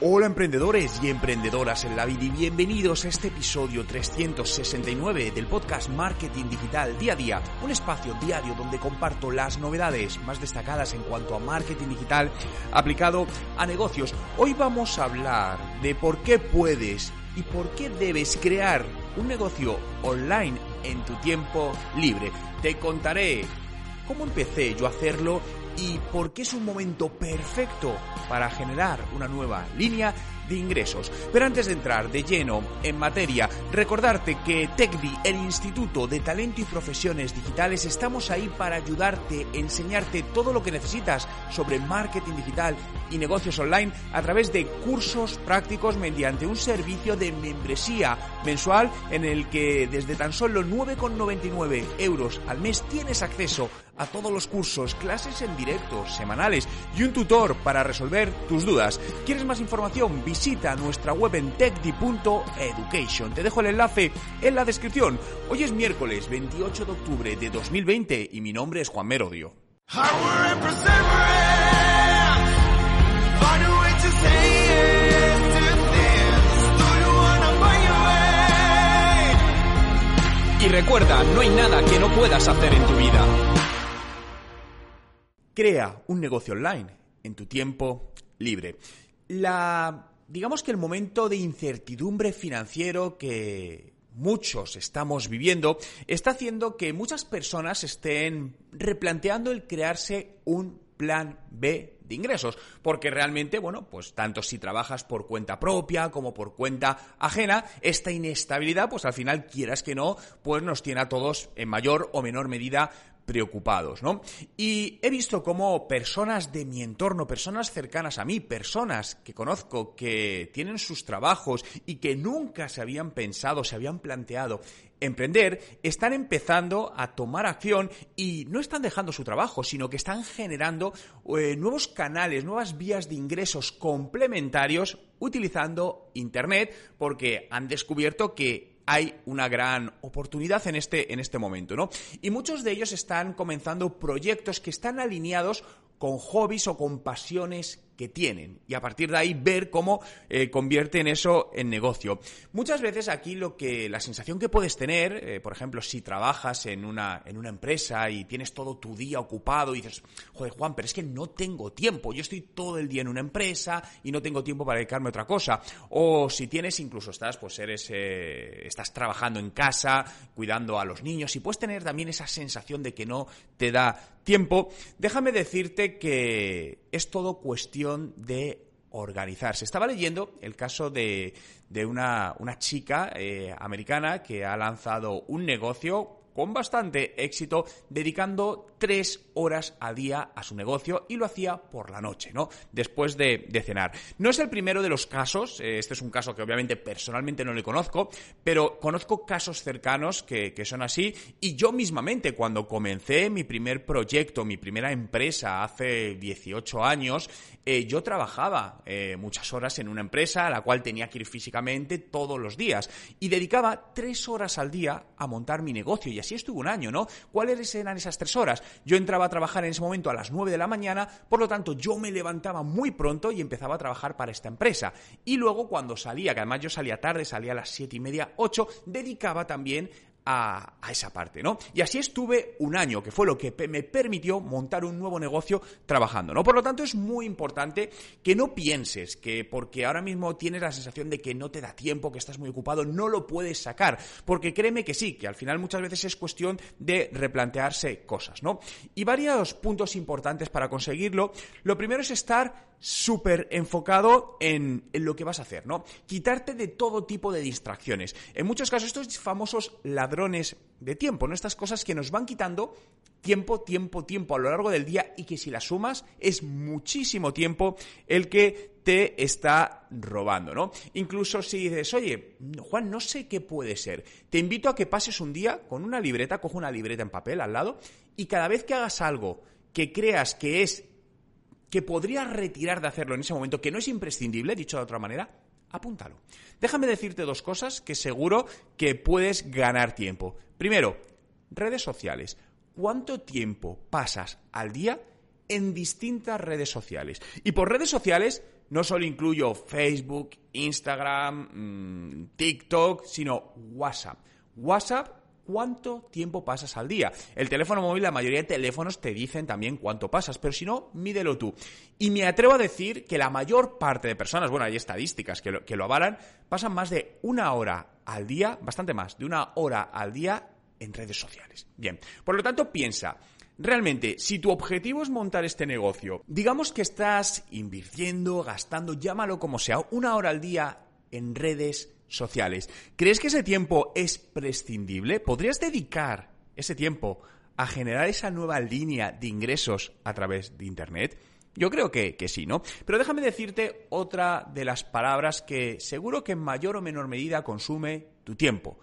Hola emprendedores y emprendedoras en la vida y bienvenidos a este episodio 369 del podcast Marketing Digital Día a Día, un espacio diario donde comparto las novedades más destacadas en cuanto a marketing digital aplicado a negocios. Hoy vamos a hablar de por qué puedes y por qué debes crear un negocio online en tu tiempo libre. Te contaré cómo empecé yo a hacerlo y por qué es un momento perfecto para generar una nueva línea de ingresos. Pero antes de entrar de lleno en materia, recordarte que TechDi, el Instituto de Talento y Profesiones Digitales, estamos ahí para ayudarte, enseñarte todo lo que necesitas sobre marketing digital y negocios online a través de cursos prácticos mediante un servicio de membresía mensual en el que desde tan solo 9,99 euros al mes tienes acceso a todos los cursos, clases en directo, semanales y un tutor para resolver tus dudas. ¿Quieres más información? Visita nuestra web en techdi.education. Te dejo el enlace en la descripción. Hoy es miércoles 28 de octubre de 2020 y mi nombre es Juan Merodio. Y recuerda, no hay nada que no puedas hacer en tu vida. Crea un negocio online en tu tiempo libre. La digamos que el momento de incertidumbre financiero que muchos estamos viviendo está haciendo que muchas personas estén replanteando el crearse un plan B de ingresos, porque realmente, bueno, pues tanto si trabajas por cuenta propia como por cuenta ajena, esta inestabilidad, pues al final quieras que no, pues nos tiene a todos en mayor o menor medida preocupados, ¿no? Y he visto cómo personas de mi entorno, personas cercanas a mí, personas que conozco que tienen sus trabajos y que nunca se habían pensado, se habían planteado emprender, están empezando a tomar acción y no están dejando su trabajo, sino que están generando eh, nuevos canales, nuevas vías de ingresos complementarios utilizando Internet porque han descubierto que hay una gran oportunidad en este, en este momento, ¿no? Y muchos de ellos están comenzando proyectos que están alineados con hobbies o con pasiones que tienen y a partir de ahí ver cómo eh, convierten eso en negocio. Muchas veces aquí lo que la sensación que puedes tener, eh, por ejemplo, si trabajas en una en una empresa y tienes todo tu día ocupado y dices, "Joder, Juan, pero es que no tengo tiempo. Yo estoy todo el día en una empresa y no tengo tiempo para dedicarme a otra cosa." O si tienes incluso estás pues eres eh, estás trabajando en casa, cuidando a los niños y puedes tener también esa sensación de que no te da tiempo, déjame decirte que es todo cuestión de organizarse. Estaba leyendo el caso de, de una, una, chica eh, americana que ha lanzado un negocio con bastante éxito, dedicando tres horas al día a su negocio y lo hacía por la noche, ¿no? Después de, cenar. No es el primero de los casos, eh, este es un caso que obviamente personalmente no le conozco, pero conozco casos cercanos que, son así y yo mismamente cuando comencé mi primer proyecto, mi primera empresa hace 18 años, eh, yo trabajaba eh, muchas horas en una empresa a la cual tenía que ir físicamente todos los días y dedicaba tres horas al día a montar mi negocio y así estuvo un año, ¿no? ¿Cuáles eran esas tres horas? Yo entraba a trabajar en ese momento a las nueve de la mañana, por lo tanto yo me levantaba muy pronto y empezaba a trabajar para esta empresa. Y luego cuando salía, que además yo salía tarde, salía a las siete y media, ocho, dedicaba también a, esa parte, ¿no? Y así estuve un año, que fue lo que me permitió montar un nuevo negocio trabajando, ¿no? Por lo tanto, es muy importante que no pienses que porque ahora mismo tienes la sensación de que no te da tiempo, que estás muy ocupado, no lo puedes sacar, porque créeme que sí, que al final muchas veces es cuestión de replantearse cosas, ¿no? Y varios puntos importantes para conseguirlo. Lo primero es estar súper enfocado en, lo que vas a hacer, ¿no? Quitarte de todo tipo de distracciones. En muchos casos, estos famosos ladrones de tiempo, ¿no? Estas cosas que nos van quitando tiempo, tiempo, tiempo a lo largo del día y que si las sumas es muchísimo tiempo el que te está robando, ¿no? Incluso si dices, oye, Juan, no sé qué puede ser, te invito a que pases un día con una libreta, coge una libreta en papel al lado y cada vez que hagas algo que creas que es que podrías retirar de hacerlo en ese momento, que no es imprescindible, dicho de otra manera, apúntalo. Déjame decirte dos cosas que seguro que puedes ganar tiempo. Primero, redes sociales. ¿Cuánto tiempo pasas al día en distintas redes sociales? Y por redes sociales no solo incluyo Facebook, Instagram, mm, TikTok, sino WhatsApp. WhatsApp cuánto tiempo pasas al día. El teléfono móvil, la mayoría de teléfonos te dicen también cuánto pasas, pero si no, mídelo tú. Y me atrevo a decir que la mayor parte de personas, bueno, hay estadísticas que lo, avalan, pasan más de una hora al día, bastante más, de una hora al día en redes sociales. Bien, por lo tanto, piensa, Realmente, si tu objetivo es montar este negocio, digamos que estás invirtiendo, gastando, llámalo como sea, una hora al día en redes sociales. ¿Crees que ese tiempo es prescindible? ¿Podrías dedicar ese tiempo a generar esa nueva línea de ingresos a través de Internet? Yo creo que, sí, ¿no? Pero déjame decirte otra de las palabras que seguro que en mayor o menor medida consume tu tiempo.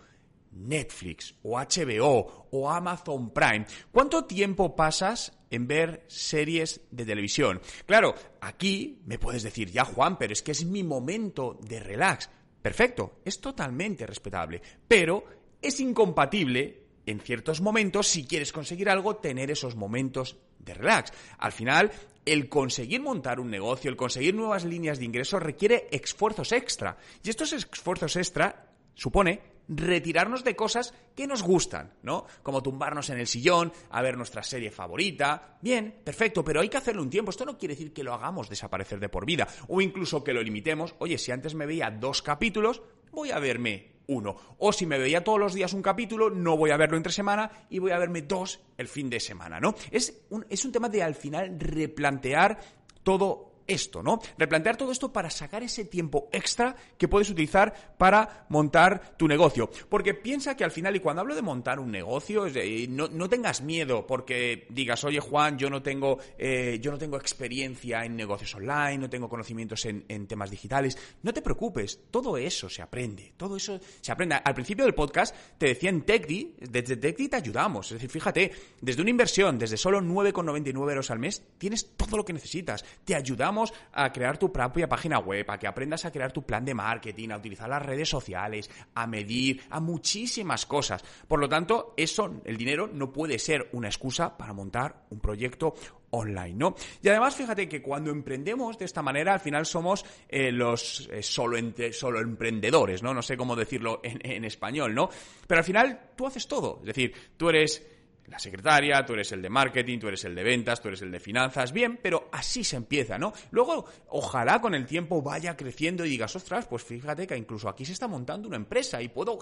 Netflix o HBO o Amazon Prime. ¿Cuánto tiempo pasas en ver series de televisión? Claro, aquí me puedes decir, ya Juan, pero es que es mi momento de relax. Perfecto, es totalmente respetable, pero es incompatible en ciertos momentos, si quieres conseguir algo, tener esos momentos de relax. Al final, el conseguir montar un negocio, el conseguir nuevas líneas de ingresos requiere esfuerzos extra. Y estos esfuerzos extra supone retirarnos de cosas que nos gustan, ¿no? Como tumbarnos en el sillón, a ver nuestra serie favorita. Bien, perfecto, pero hay que hacerlo un tiempo. Esto no quiere decir que lo hagamos desaparecer de por vida, o incluso que lo limitemos. Oye, si antes me veía dos capítulos, voy a verme uno. O si me veía todos los días un capítulo, no voy a verlo entre semana y voy a verme dos el fin de semana, ¿no? Es un, es un tema de al final replantear todo esto, ¿no? Replantear todo esto para sacar ese tiempo extra que puedes utilizar para montar tu negocio. Porque piensa que al final, y cuando hablo de montar un negocio, no, tengas miedo porque digas, oye Juan, yo no tengo, eh, yo no tengo experiencia en negocios online, no tengo conocimientos en, temas digitales. No te preocupes, todo eso se aprende, todo eso se aprende. Al principio del podcast te decía en TechDi, desde TechDi te ayudamos. Es decir, fíjate, desde una inversión, desde solo 9,99 euros al mes, tienes todo lo que necesitas. Te ayudamos a crear tu propia página web, a que aprendas a crear tu plan de marketing, a utilizar las redes sociales, a medir, a muchísimas cosas. Por lo tanto, eso, el dinero no puede ser una excusa para montar un proyecto online, ¿no? Y además, fíjate que cuando emprendemos de esta manera, al final somos eh, los eh, solo, emprendedores, ¿no? No sé cómo decirlo en español, ¿no? Pero al final tú haces todo. Es decir, tú eres la secretaria, tú eres el de marketing, tú eres el de ventas, tú eres el de finanzas, bien, pero así se empieza, ¿no? Luego, ojalá con el tiempo vaya creciendo y digas, ostras, pues fíjate que incluso aquí se está montando una empresa y puedo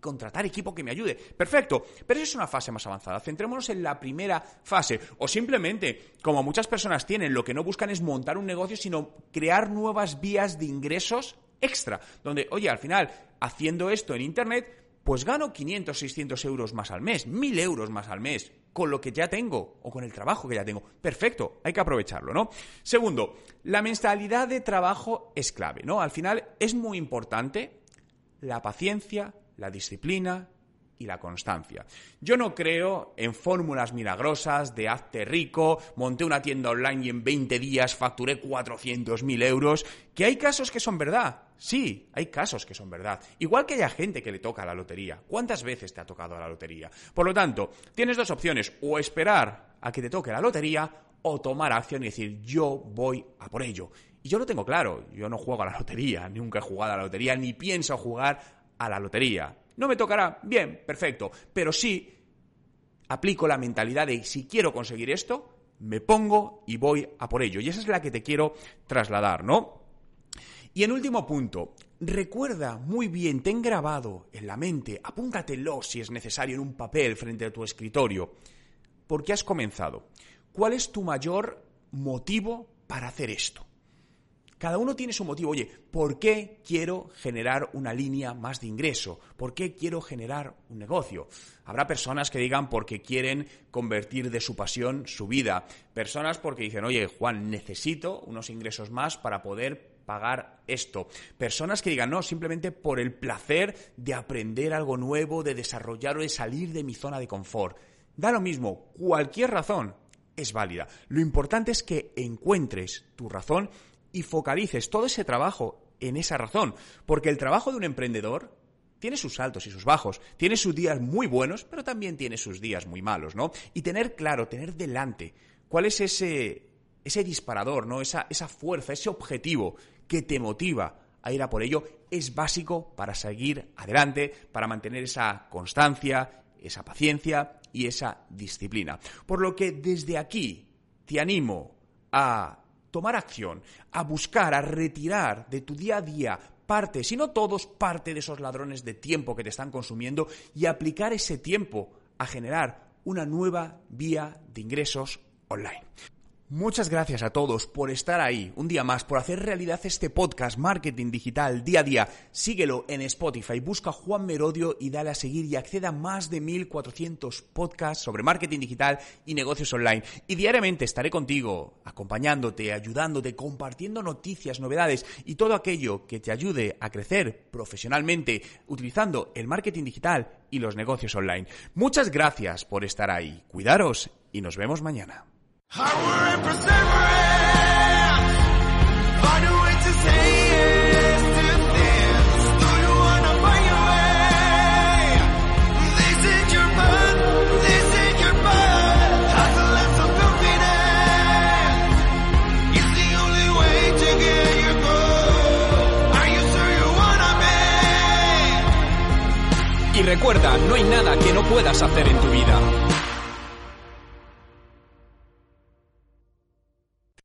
contratar equipo que me ayude. Perfecto, pero eso es una fase más avanzada. Centrémonos en la primera fase. O simplemente, como muchas personas tienen, lo que no buscan es montar un negocio, sino crear nuevas vías de ingresos extra. Donde, oye, al final, haciendo esto en Internet, pues gano 500, 600 euros más al mes, 1000 euros más al mes, con lo que ya tengo o con el trabajo que ya tengo. Perfecto, hay que aprovecharlo, ¿no? Segundo, la mentalidad de trabajo es clave, ¿no? Al final es muy importante la paciencia, la disciplina y la constancia. Yo no creo en fórmulas milagrosas de hazte rico, monté una tienda online y en 20 días facturé 400.000 euros, que hay casos que son verdad. Sí, hay casos que son verdad. Igual que haya gente que le toca la lotería. ¿Cuántas veces te ha tocado la lotería? Por lo tanto, tienes dos opciones, o esperar a que te toque la lotería o tomar acción y decir yo voy a por ello. Y yo lo tengo claro, yo no juego a la lotería, nunca he jugado a la lotería, ni pienso jugar a la lotería. ¿No me tocará? Bien, perfecto. Pero sí aplico la mentalidad de si quiero conseguir esto, me pongo y voy a por ello. Y esa es la que te quiero trasladar, ¿no? Y en último punto, recuerda muy bien, ten grabado en la mente, apúntatelo si es necesario en un papel frente a tu escritorio. ¿Por qué has comenzado? ¿Cuál es tu mayor motivo para hacer esto? Cada uno tiene su motivo. Oye, ¿por qué quiero generar una línea más de ingreso? ¿Por qué quiero generar un negocio? Habrá personas que digan porque quieren convertir de su pasión su vida. Personas porque dicen, oye, Juan, necesito unos ingresos más para poder pagar esto. Personas que digan, no, simplemente por el placer de aprender algo nuevo, de desarrollar o de salir de mi zona de confort. Da lo mismo, cualquier razón es válida. Lo importante es que encuentres tu razón y focalices todo ese trabajo en esa razón. Porque el trabajo de un emprendedor tiene sus altos y sus bajos, tiene sus días muy buenos, pero también tiene sus días muy malos, ¿no? Y tener claro, tener delante cuál es ese ese disparador, ¿no? Esa, esa fuerza, ese objetivo que te motiva a ir a por ello, es básico para seguir adelante, para mantener esa constancia, esa paciencia y esa disciplina. Por lo que desde aquí te animo a tomar acción, a buscar, a retirar de tu día a día parte, si no todos, parte de esos ladrones de tiempo que te están consumiendo y aplicar ese tiempo a generar una nueva vía de ingresos online. Muchas gracias a todos por estar ahí un día más, por hacer realidad este podcast Marketing Digital día a día. Síguelo en Spotify, busca Juan Merodio y dale a seguir y acceda a más de 1400 podcasts sobre marketing digital y negocios online. Y diariamente estaré contigo, acompañándote, ayudándote, compartiendo noticias, novedades y todo aquello que te ayude a crecer profesionalmente utilizando el marketing digital y los negocios online. Muchas gracias por estar ahí. Cuidaros y nos vemos mañana. Y recuerda, no hay nada que no puedas hacer en tu vida.